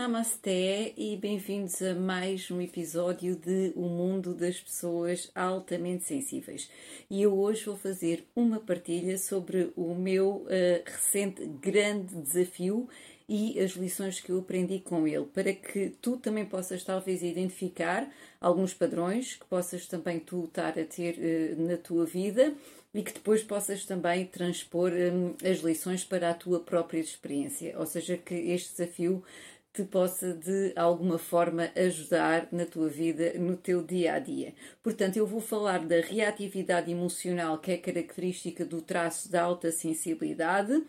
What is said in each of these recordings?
Namasté e bem-vindos a mais um episódio de O Mundo das Pessoas Altamente Sensíveis. E eu hoje vou fazer uma partilha sobre o meu uh, recente grande desafio e as lições que eu aprendi com ele, para que tu também possas talvez identificar alguns padrões que possas também tu estar a ter uh, na tua vida e que depois possas também transpor um, as lições para a tua própria experiência. Ou seja, que este desafio te possa de alguma forma ajudar na tua vida, no teu dia a dia. Portanto, eu vou falar da reatividade emocional, que é característica do traço da alta sensibilidade.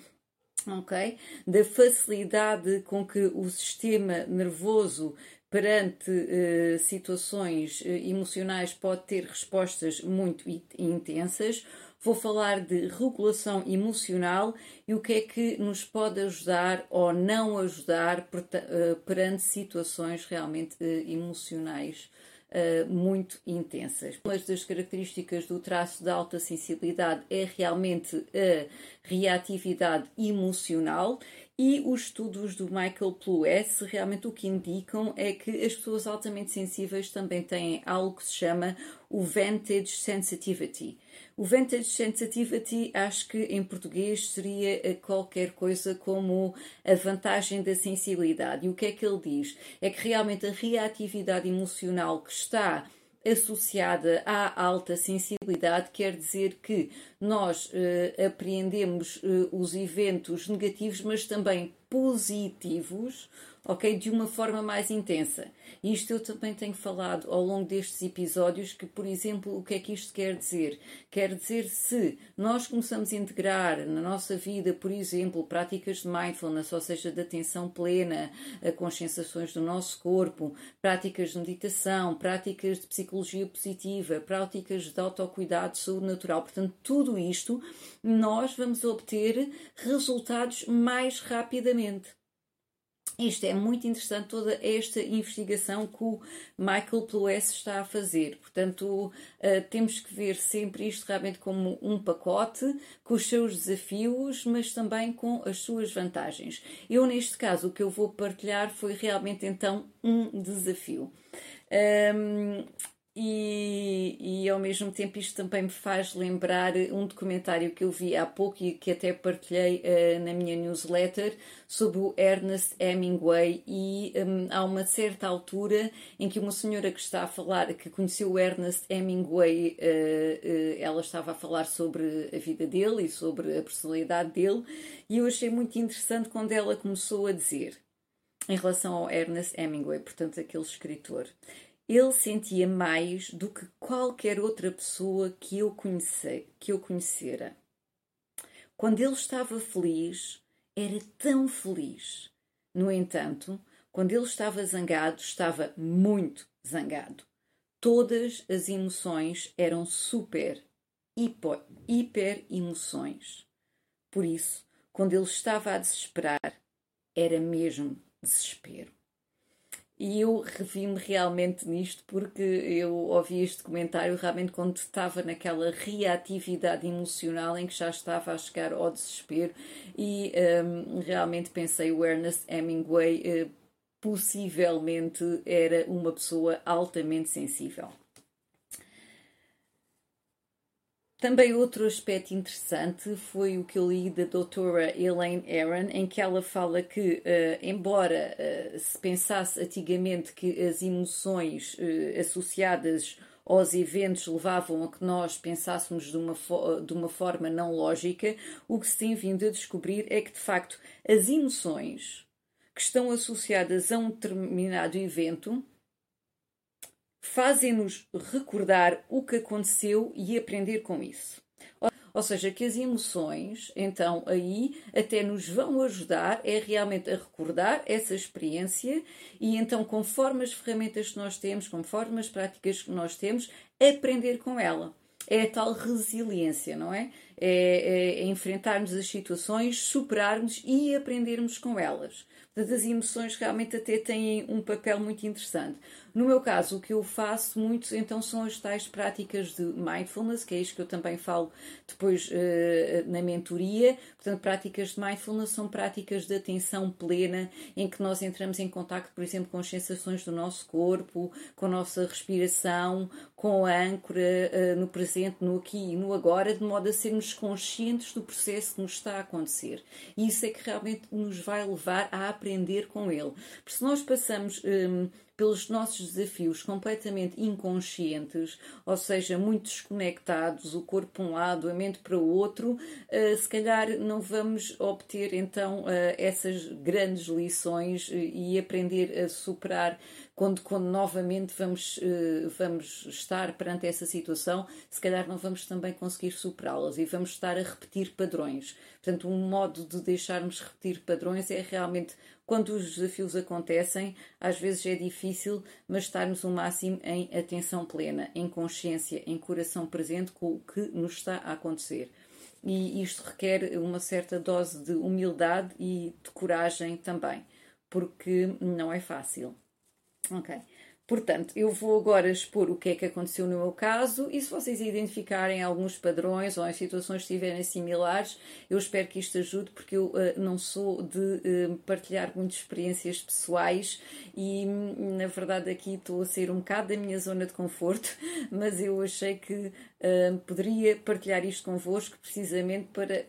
Ok? Da facilidade com que o sistema nervoso perante uh, situações uh, emocionais pode ter respostas muito intensas, Vou falar de regulação emocional e o que é que nos pode ajudar ou não ajudar eh, perante situações realmente eh, emocionais Uh, muito intensas. Uma das características do traço de alta sensibilidade é realmente a reatividade emocional e os estudos do Michael Pluess realmente o que indicam é que as pessoas altamente sensíveis também têm algo que se chama o Vantage Sensitivity. O Vantage Sensitivity, acho que em português seria eh, qualquer coisa como a vantagem da sensibilidade. E o que é que ele diz? É que realmente a reatividade emocional que está associada à alta sensibilidade quer dizer que nós uh, apreendemos uh, os eventos negativos, mas também positivos, ok? De uma forma mais intensa. Isto eu também tenho falado ao longo destes episódios que, por exemplo, o que é que isto quer dizer? Quer dizer se nós começamos a integrar na nossa vida, por exemplo, práticas de mindfulness, ou seja, de atenção plena, a conscienciações do nosso corpo, práticas de meditação, práticas de psicologia positiva, práticas de autocuidado, de saúde natural, portanto, tudo isto nós vamos obter resultados mais rapidamente. Isto é muito interessante, toda esta investigação que o Michael Pluess está a fazer. Portanto, uh, temos que ver sempre isto realmente como um pacote, com os seus desafios, mas também com as suas vantagens. Eu, neste caso, o que eu vou partilhar foi realmente então um desafio. Um, e, e ao mesmo tempo isto também me faz lembrar um documentário que eu vi há pouco e que até partilhei uh, na minha newsletter sobre o Ernest Hemingway. E um, há uma certa altura em que uma senhora que está a falar, que conheceu o Ernest Hemingway, uh, uh, ela estava a falar sobre a vida dele e sobre a personalidade dele e eu achei muito interessante quando ela começou a dizer em relação ao Ernest Hemingway, portanto aquele escritor ele sentia mais do que qualquer outra pessoa que eu, conhece, que eu conhecera. Quando ele estava feliz, era tão feliz. No entanto, quando ele estava zangado, estava muito zangado. Todas as emoções eram super, hiper, hiper emoções. Por isso, quando ele estava a desesperar, era mesmo desespero. E eu revi-me realmente nisto porque eu ouvi este comentário realmente quando estava naquela reatividade emocional em que já estava a chegar ao desespero e um, realmente pensei o Ernest Hemingway uh, possivelmente era uma pessoa altamente sensível. Também outro aspecto interessante foi o que eu li da doutora Elaine Aron, em que ela fala que, uh, embora uh, se pensasse antigamente que as emoções uh, associadas aos eventos levavam a que nós pensássemos de uma, de uma forma não lógica, o que se tem vindo a descobrir é que, de facto, as emoções que estão associadas a um determinado evento fazem-nos recordar o que aconteceu e aprender com isso. Ou seja, que as emoções, então, aí até nos vão ajudar é realmente a recordar essa experiência e então, conforme as ferramentas que nós temos, conforme as práticas que nós temos, aprender com ela. é a tal resiliência, não é? É, é, é enfrentarmos as situações, superarmos e aprendermos com elas. Portanto, as emoções realmente até têm um papel muito interessante. No meu caso, o que eu faço muito então são as tais práticas de mindfulness, que é isto que eu também falo depois uh, na mentoria. Portanto, práticas de mindfulness são práticas de atenção plena, em que nós entramos em contato, por exemplo, com as sensações do nosso corpo, com a nossa respiração, com a âncora uh, no presente, no aqui e no agora, de modo a sermos conscientes do processo que nos está a acontecer. E isso é que realmente nos vai levar a aprender com ele. Porque se nós passamos. Um, pelos nossos desafios completamente inconscientes, ou seja, muito desconectados, o corpo para um lado, a mente para o outro, uh, se calhar não vamos obter então uh, essas grandes lições uh, e aprender a superar quando, quando novamente vamos, vamos estar perante essa situação, se calhar não vamos também conseguir superá-las e vamos estar a repetir padrões. Portanto, um modo de deixarmos repetir padrões é realmente quando os desafios acontecem, às vezes é difícil, mas estarmos o máximo em atenção plena, em consciência, em coração presente com o que nos está a acontecer. E isto requer uma certa dose de humildade e de coragem também, porque não é fácil. Ok. Portanto, eu vou agora expor o que é que aconteceu no meu caso e se vocês identificarem alguns padrões ou as situações estiverem similares, eu espero que isto ajude porque eu uh, não sou de uh, partilhar muitas experiências pessoais e na verdade aqui estou a sair um bocado da minha zona de conforto, mas eu achei que uh, poderia partilhar isto convosco precisamente para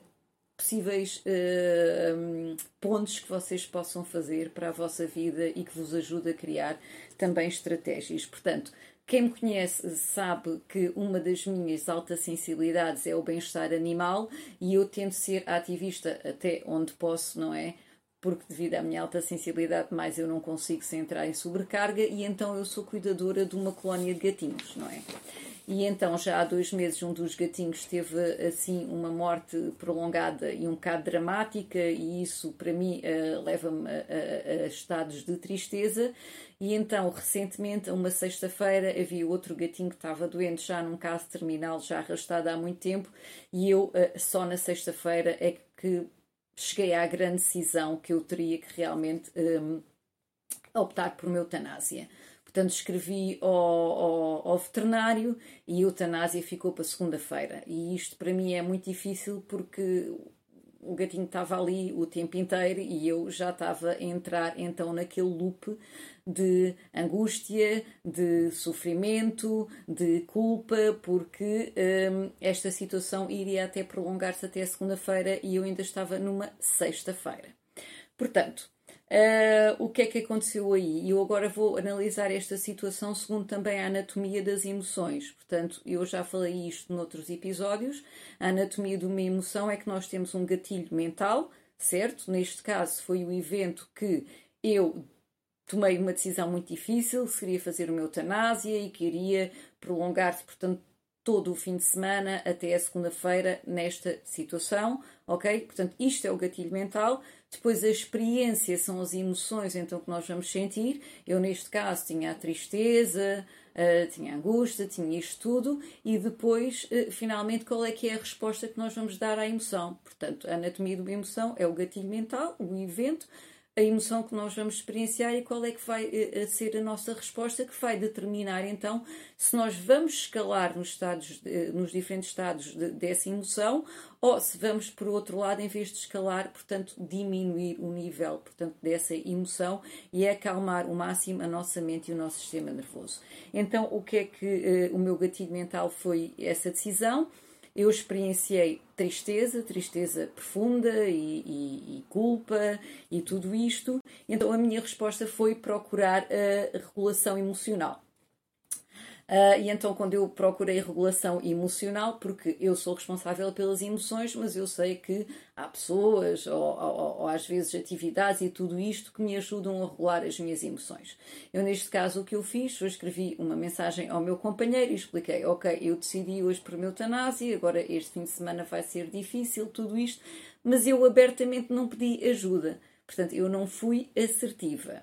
possíveis uh, pontos que vocês possam fazer para a vossa vida e que vos ajude a criar também estratégias. Portanto, quem me conhece sabe que uma das minhas altas sensibilidades é o bem-estar animal e eu tento ser ativista até onde posso, não é? Porque devido à minha alta sensibilidade, mais eu não consigo se entrar em sobrecarga e então eu sou cuidadora de uma colónia de gatinhos, não é? E então, já há dois meses, um dos gatinhos teve assim uma morte prolongada e um bocado dramática, e isso para mim uh, leva-me a, a, a, estados de tristeza. E então, recentemente, uma sexta-feira, havia outro gatinho que estava doente, já num caso terminal, já arrastado há muito tempo, e eu uh, só na sexta-feira é que cheguei à grande decisão que eu teria que realmente um, optar por uma eutanásia. Portanto, escrevi ao, ao, ao, veterinário e a eutanásia ficou para segunda-feira. E isto para mim é muito difícil porque o gatinho estava ali o tempo inteiro e eu já estava a entrar então naquele loop de angústia, de sofrimento, de culpa, porque hum, esta situação iria até prolongar-se até segunda-feira e eu ainda estava numa sexta-feira. Portanto, Uh, o que é que aconteceu aí? E eu agora vou analisar esta situação segundo também a anatomia das emoções. Portanto, eu já falei isto noutros episódios. A anatomia de uma emoção é que nós temos um gatilho mental, certo? Neste caso, foi o evento que eu tomei uma decisão muito difícil, se queria fazer uma eutanásia e queria prolongar-se, portanto, todo o fim de semana até a segunda-feira nesta situação, ok? Portanto, isto é o gatilho mental. Depois a experiência são as emoções então que nós vamos sentir. Eu neste caso tinha a tristeza, uh, tinha a angústia, tinha isto tudo e depois uh, finalmente qual é que é a resposta que nós vamos dar à emoção. Portanto, a anatomia uma emoção é o gatilho mental, o evento, a emoção que nós vamos experienciar e qual é que vai uh, ser a nossa resposta que vai determinar então se nós vamos escalar nos, estados, uh, nos diferentes estados de, dessa emoção ou se vamos por outro lado em vez de escalar, portanto diminuir o nível portanto dessa emoção e acalmar o máximo a nossa mente e o nosso sistema nervoso. Então o que é que o meu gatilho mental foi essa decisão? Eu experienciei tristeza, tristeza profunda e, e, e, culpa e tudo isto. Então a minha resposta foi procurar a regulação emocional. Uh, e então, quando eu procurei regulação emocional, porque eu sou responsável pelas emoções, mas eu sei que há pessoas ou, ou, ou, às vezes atividades e tudo isto que me ajudam a regular as minhas emoções. Eu, neste caso, o que eu fiz foi escrevi uma mensagem ao meu companheiro e expliquei: Ok, eu decidi hoje por meu eutanásia, agora este fim de semana vai ser difícil, tudo isto, mas eu abertamente não pedi ajuda. Portanto, eu não fui assertiva.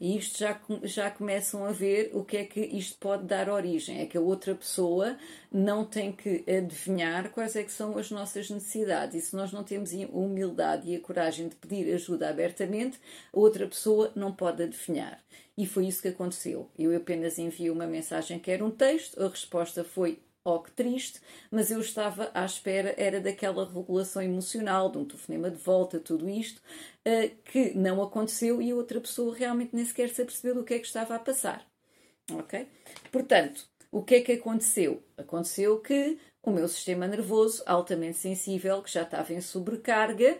E isto já, já começam a ver o que é que isto pode dar origem. É que a outra pessoa não tem que adivinhar quais é que são as nossas necessidades. E se nós não temos a humildade e a coragem de pedir ajuda abertamente, a outra pessoa não pode adivinhar. E foi isso que aconteceu. Eu apenas enviei uma mensagem que era um texto, a resposta foi oh que triste, mas eu estava à espera, era daquela regulação emocional, de um telefonema de volta, tudo isto, uh, que não aconteceu e a outra pessoa realmente nem sequer se apercebeu do que é que estava a passar. Ok? Portanto, o que é que aconteceu? Aconteceu que o meu sistema nervoso, altamente sensível, que já estava em sobrecarga,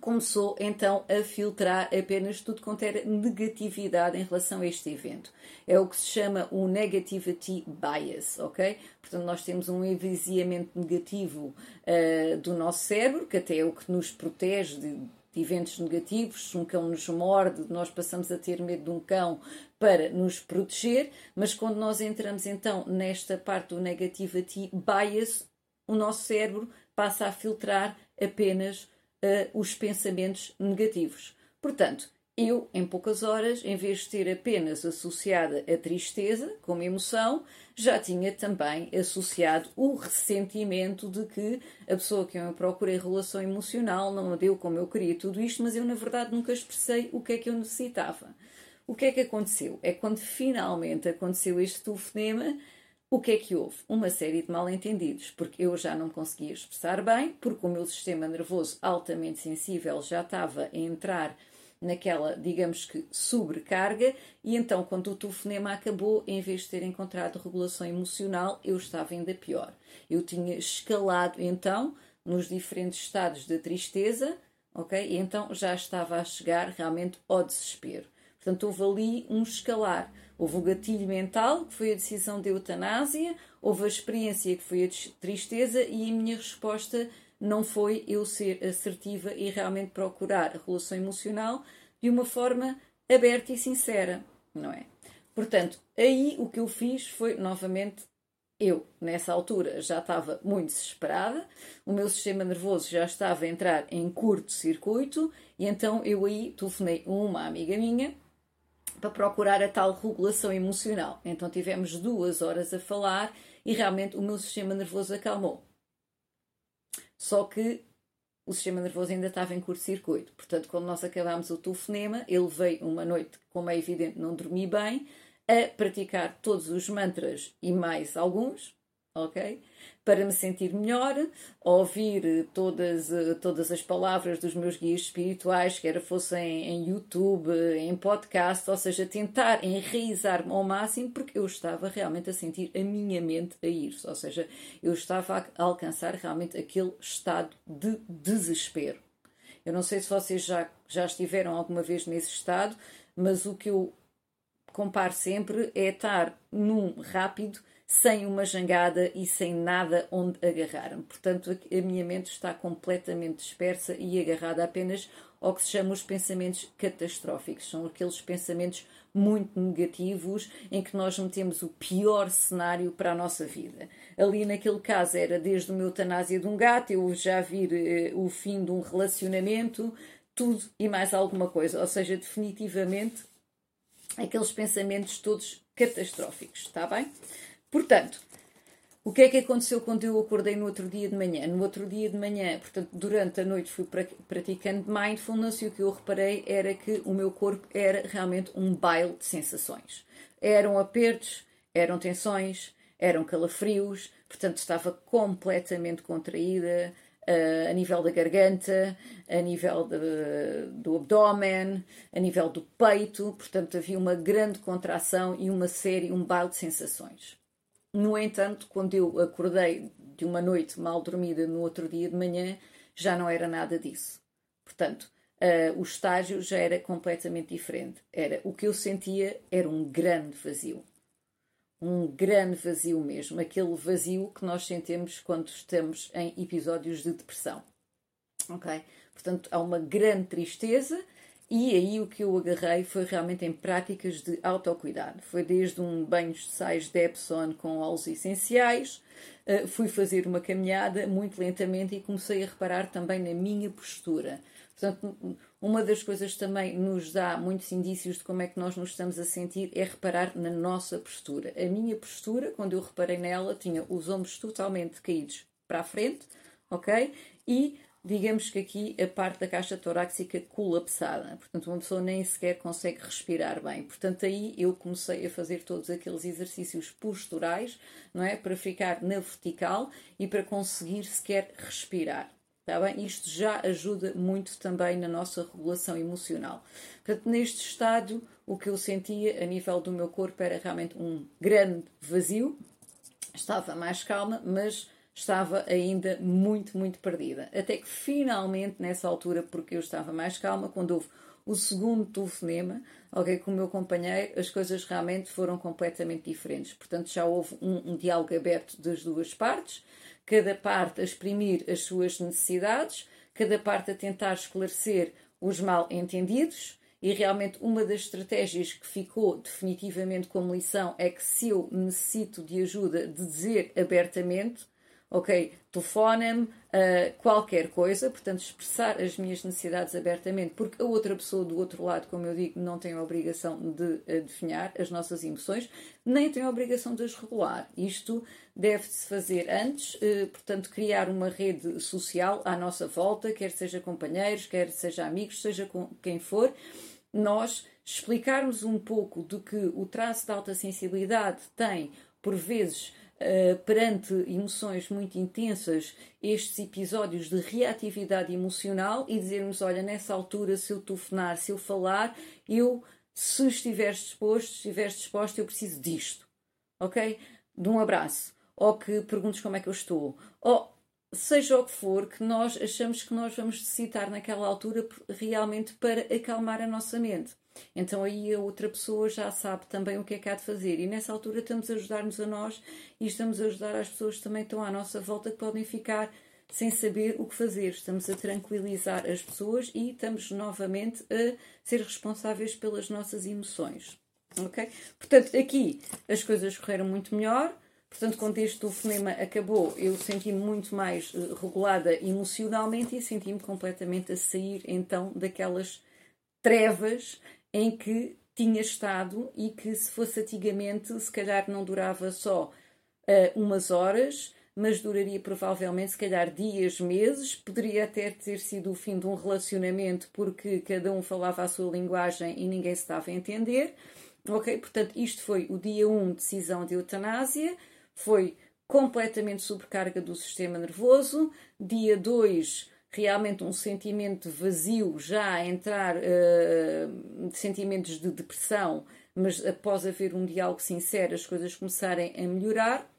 começou então a filtrar apenas tudo quanto era negatividade em relação a este evento. É o que se chama o negativity bias, ok? Portanto, nós temos um envisiamento negativo uh, do nosso cérebro, que até é o que nos protege de, de eventos negativos. Se um cão nos morde, nós passamos a ter medo de um cão para nos proteger, mas quando nós entramos então nesta parte do negativity bias, o nosso cérebro passa a filtrar apenas uh, os pensamentos negativos. Portanto, eu, em poucas horas, em vez de ter apenas associada a tristeza como emoção, já tinha também associado o ressentimento de que a pessoa que eu procurei relação emocional não me deu como eu queria tudo isto, mas eu, na verdade, nunca expressei o que é que eu necessitava. O que é que aconteceu? É quando finalmente aconteceu este telefonema, o que é que houve? Uma série de mal-entendidos, porque eu já não conseguia expressar bem, porque o meu sistema nervoso altamente sensível já estava a entrar naquela, digamos que, sobrecarga, e então, quando o telefonema acabou, em vez de ter encontrado regulação emocional, eu estava ainda pior. Eu tinha escalado, então, nos diferentes estados de tristeza, ok? E então já estava a chegar realmente ao desespero. Portanto, houve ali um escalar. Houve o gatilho mental, que foi a decisão de eutanásia, houve a experiência, que foi a tristeza, e a minha resposta não foi eu ser assertiva e realmente procurar a relação emocional de uma forma aberta e sincera, não é? Portanto, aí o que eu fiz foi, novamente, eu, nessa altura, já estava muito desesperada, o meu sistema nervoso já estava a entrar em curto-circuito, e então eu aí telefonei uma amiga minha para procurar a tal regulação emocional. Então tivemos duas horas a falar e realmente o meu sistema nervoso acalmou. Só que o sistema nervoso ainda estava em curto-circuito. Portanto, quando nós acabámos o telefonema, ele veio uma noite, como é evidente, não dormi bem, a praticar todos os mantras e mais alguns, ok? Para me sentir melhor, ouvir todas, todas as palavras dos meus guias espirituais, quer fossem em YouTube, em podcast, ou seja, tentar enraizar-me ao máximo, porque eu estava realmente a sentir a minha mente a ir-se, ou seja, eu estava a alcançar realmente aquele estado de desespero. Eu não sei se vocês já, já estiveram alguma vez nesse estado, mas o que eu comparo sempre é estar num rápido sem uma jangada e sem nada onde agarrar-me. Portanto, a minha mente está completamente dispersa e agarrada apenas ao que se chama os pensamentos catastróficos. São aqueles pensamentos muito negativos em que nós metemos o pior cenário para a nossa vida. Ali naquele caso era desde uma eutanásia de um gato, eu já vir eh, o fim de um relacionamento, tudo e mais alguma coisa. Ou seja, definitivamente aqueles pensamentos todos catastróficos, está bem? Portanto, o que é que aconteceu quando eu acordei no outro dia de manhã? No outro dia de manhã, portanto, durante a noite fui praticando mindfulness e o que eu reparei era que o meu corpo era realmente um baile de sensações. Eram apertos, eram tensões, eram calafrios, portanto, estava completamente contraída, Uh, a nível da garganta, a nível de, do abdômen, a nível do peito, portanto havia uma grande contração e uma série, um baile de sensações. No entanto, quando eu acordei de uma noite mal dormida no outro dia de manhã, já não era nada disso. Portanto, uh, o estágio já era completamente diferente. Era o que eu sentia era um grande vazio. Um grande vazio mesmo, aquele vazio que nós sentimos quando estamos em episódios de depressão. Ok? Portanto, há uma grande tristeza e aí o que eu agarrei foi realmente em práticas de autocuidado. Foi desde um banho de sais de Epsom com óleos essenciais, uh, fui fazer uma caminhada muito lentamente e comecei a reparar também na minha postura. Portanto, uma das coisas que também nos dá muitos indícios de como é que nós nos estamos a sentir é reparar na nossa postura. A minha postura, quando eu reparei nela, tinha os ombros totalmente caídos para a frente, ok? E digamos que aqui a parte da caixa torácica colapsada. Portanto, uma pessoa nem sequer consegue respirar bem. Portanto, aí eu comecei a fazer todos aqueles exercícios posturais, não é? Para ficar na vertical e para conseguir sequer respirar. Está bem? Isto já ajuda muito também na nossa regulação emocional. Portanto, neste estado, o que eu sentia a nível do meu corpo era realmente um grande vazio. Estava mais calma, mas estava ainda muito, muito perdida. Até que finalmente, nessa altura, porque eu estava mais calma, quando houve o segundo telefonema, ok, com o meu companheiro, as coisas realmente foram completamente diferentes. Portanto, já houve um, um diálogo aberto das duas partes, cada parte a exprimir as suas necessidades, cada parte a tentar esclarecer os mal entendidos. E realmente uma das estratégias que ficou definitivamente como lição é que se eu necessito de ajuda, de dizer abertamente, ok, telefona-me, uh, qualquer coisa, portanto, expressar as minhas necessidades abertamente, porque a outra pessoa do outro lado, como eu digo, não tem a obrigação de adivinhar as nossas emoções, nem tem a obrigação de as regular. Isto deve-se fazer antes, uh, portanto, criar uma rede social à nossa volta, quer seja companheiros, quer seja amigos, seja com quem for, nós explicarmos um pouco do que o traço de alta sensibilidade tem, por vezes, Uh, perante emoções muito intensas, estes episódios de reatividade emocional e dizermos: olha, nessa altura, se eu telefonar, se eu falar, eu, se estiveres disposto, se estiveres disposto, eu preciso disto, ok? De um abraço, ou que perguntes como é que eu estou, ou seja o que for, que nós achamos que nós vamos necessitar naquela altura realmente para acalmar a nossa mente. Então aí a outra pessoa já sabe também o que é que há de fazer. E nessa altura estamos a ajudar-nos a nós e estamos a ajudar as pessoas que também estão à nossa volta que podem ficar sem saber o que fazer. Estamos a tranquilizar as pessoas e estamos novamente a ser responsáveis pelas nossas emoções. Ok? Portanto, aqui as coisas correram muito melhor. Portanto, quando este telefonema acabou, eu senti-me muito mais eh, regulada emocionalmente e senti-me completamente a sair então daquelas trevas em que tinha estado e que, se fosse antigamente, se calhar não durava só uh, umas horas, mas duraria provavelmente, se calhar, dias, meses. Poderia até ter sido o fim de um relacionamento porque cada um falava a sua linguagem e ninguém se estava a entender. Ok? Portanto, isto foi o dia 1, um, decisão de eutanásia. Foi completamente sobrecarga do sistema nervoso. Dia 2, realmente um sentimento vazio, já a entrar uh, sentimentos de depressão, mas após haver um diálogo sincero, as coisas começarem a melhorar.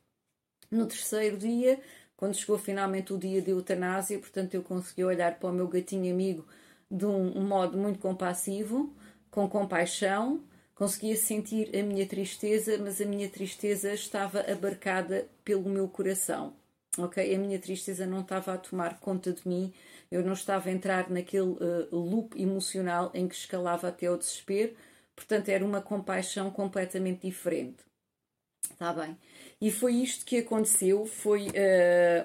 No terceiro dia, quando chegou finalmente o dia de eutanásia, portanto, eu consegui olhar para o meu gatinho amigo de um, modo muito compassivo, com compaixão, conseguia sentir a minha tristeza, mas a minha tristeza estava abarcada pelo meu coração ok? A minha tristeza não estava a tomar conta de mim, eu não estava a entrar naquele uh, loop emocional em que escalava até o desespero, portanto era uma compaixão completamente diferente. Está bem? E foi isto que aconteceu. Foi uh,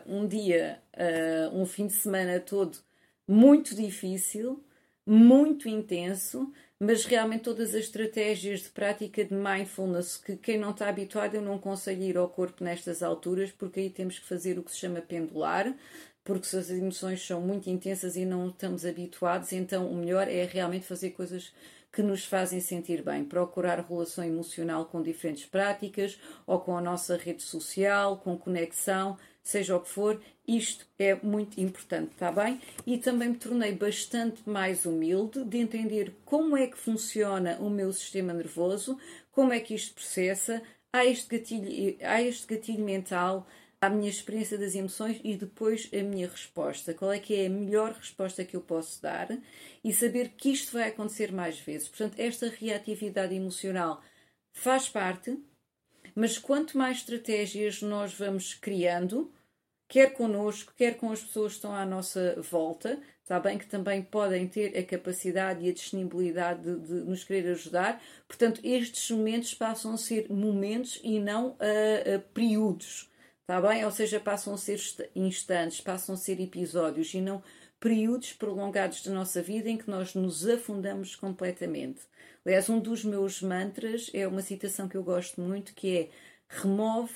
um dia, uh, um fim de semana todo muito difícil, muito intenso, mas realmente todas as estratégias de prática de mindfulness, que quem não está habituado, eu não aconselho ir ao corpo nestas alturas, porque aí temos que fazer o que se chama pendular, porque se as emoções são muito intensas e não estamos habituados, então o melhor é realmente fazer coisas que nos fazem sentir bem, procurar relação emocional com diferentes práticas ou com a nossa rede social, com conexão, seja o que for, isto é muito importante, está bem? E também me tornei bastante mais humilde de entender como é que funciona o meu sistema nervoso, como é que isto processa, há este gatilho, há este gatilho mental, a minha experiência das emoções e depois a minha resposta. Qual é que é a melhor resposta que eu posso dar e saber que isto vai acontecer mais vezes. Portanto, esta reatividade emocional faz parte, mas quanto mais estratégias nós vamos criando, quer connosco, quer com as pessoas que estão à nossa volta, está bem? Que também podem ter a capacidade e a disponibilidade de, de nos querer ajudar. Portanto, estes momentos passam a ser momentos e não uh, uh, períodos, está bem? Ou seja, passam a ser instantes, passam a ser episódios e não períodos prolongados da nossa vida em que nós nos afundamos completamente. Aliás, um dos meus mantras é uma citação que eu gosto muito, que é remove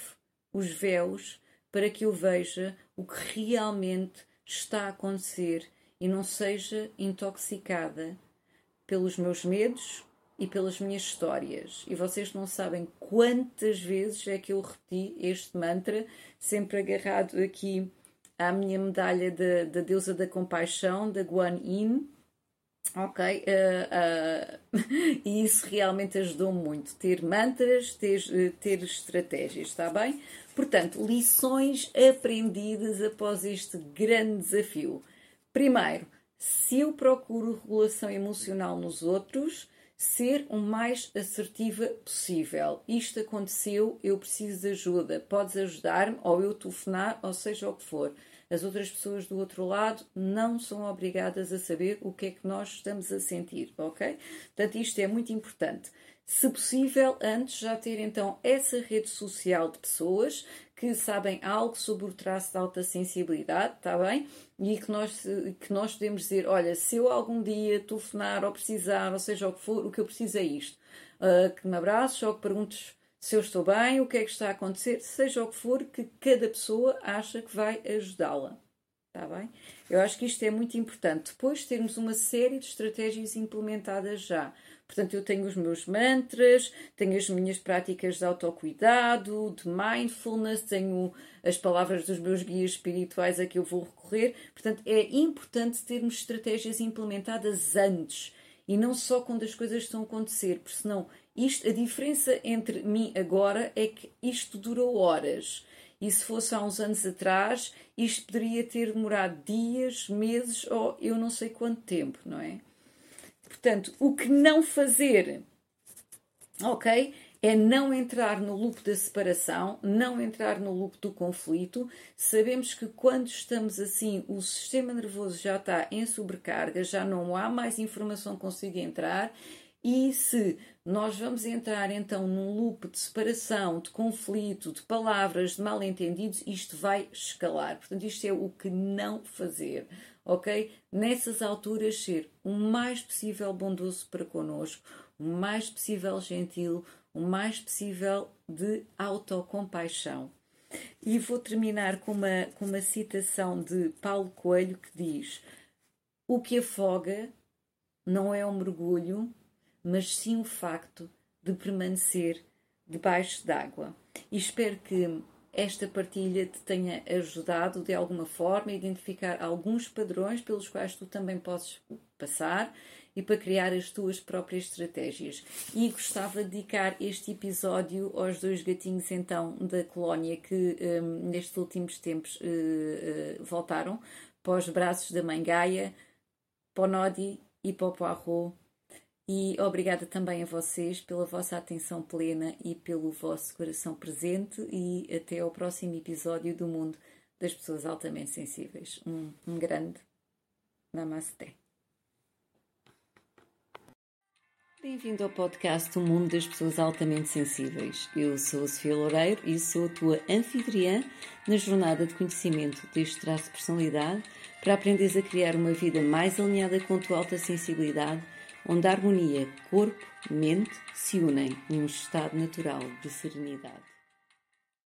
os véus para que eu veja o que realmente está a acontecer e não seja intoxicada pelos meus medos e pelas minhas histórias. E vocês não sabem quantas vezes é que eu repeti este mantra, sempre agarrado aqui à minha medalha da, da deusa da compaixão, da Guan Yin. Ok, uh, uh, e isso realmente ajudou muito. Ter mantras, ter, ter estratégias, está bem? Portanto, lições aprendidas após este grande desafio. Primeiro, se eu procuro regulação emocional nos outros, ser o mais assertiva possível. Isto aconteceu, eu preciso de ajuda. Podes ajudar-me, ou eu telefonar, ou seja o que for. As outras pessoas do outro lado não são obrigadas a saber o que é que nós estamos a sentir, ok? Portanto, isto é muito importante se possível, antes já ter então essa rede social de pessoas que sabem algo sobre o traço de alta sensibilidade, está bem? E que nós, que nós podemos dizer: olha, se eu algum dia telefonar ou precisar, ou seja o que for, o que eu preciso é isto. Uh, que me abraços ou que perguntes se eu estou bem, o que é que está a acontecer, seja o que for que cada pessoa acha que vai ajudá-la. Está bem? Eu acho que isto é muito importante. Depois termos uma série de estratégias implementadas já. Portanto, eu tenho os meus mantras, tenho as minhas práticas de autocuidado, de mindfulness, tenho as palavras dos meus guias espirituais a que eu vou recorrer. Portanto, é importante termos estratégias implementadas antes e não só quando as coisas estão a acontecer, porque senão isto, a diferença entre mim agora é que isto durou horas. E se fosse há uns anos atrás, isto poderia ter demorado dias, meses ou eu não sei quanto tempo, não é? Portanto, o que não fazer, ok? É não entrar no loop da separação, não entrar no loop do conflito. Sabemos que quando estamos assim, o sistema nervoso já está em sobrecarga, já não há mais informação que consiga entrar. E se nós vamos entrar então num loop de separação, de conflito, de palavras, de mal-entendidos, isto vai escalar. Portanto, isto é o que não fazer ok? Nessas alturas, ser o mais possível bondoso para connosco, o mais possível gentil, o mais possível de autocompaixão. E vou terminar com uma, com uma citação de Paulo Coelho que diz: O que afoga não é o mergulho, mas sim o facto de permanecer debaixo d'água. E espero que esta partilha te tenha ajudado de alguma forma a identificar alguns padrões pelos quais tu também podes passar e para criar as tuas próprias estratégias. E gostava de dedicar este episódio aos dois gatinhos então da colónia que um, nestes últimos tempos uh, uh, voltaram para os braços da mãe Gaia, para o Nodi e para o Poirot e obrigada também a vocês pela vossa atenção plena e pelo vosso coração presente. E até ao próximo episódio do Mundo das Pessoas Altamente Sensíveis. Um, um grande Namaste. Bem-vindo ao podcast O Mundo das Pessoas Altamente Sensíveis. Eu sou a Sofia Loureiro e sou a tua anfitriã na jornada de conhecimento deste traço de personalidade para aprenderes a criar uma vida mais alinhada com a tua alta sensibilidade onde a harmonia corpo-mente se unem num estado natural de serenidade.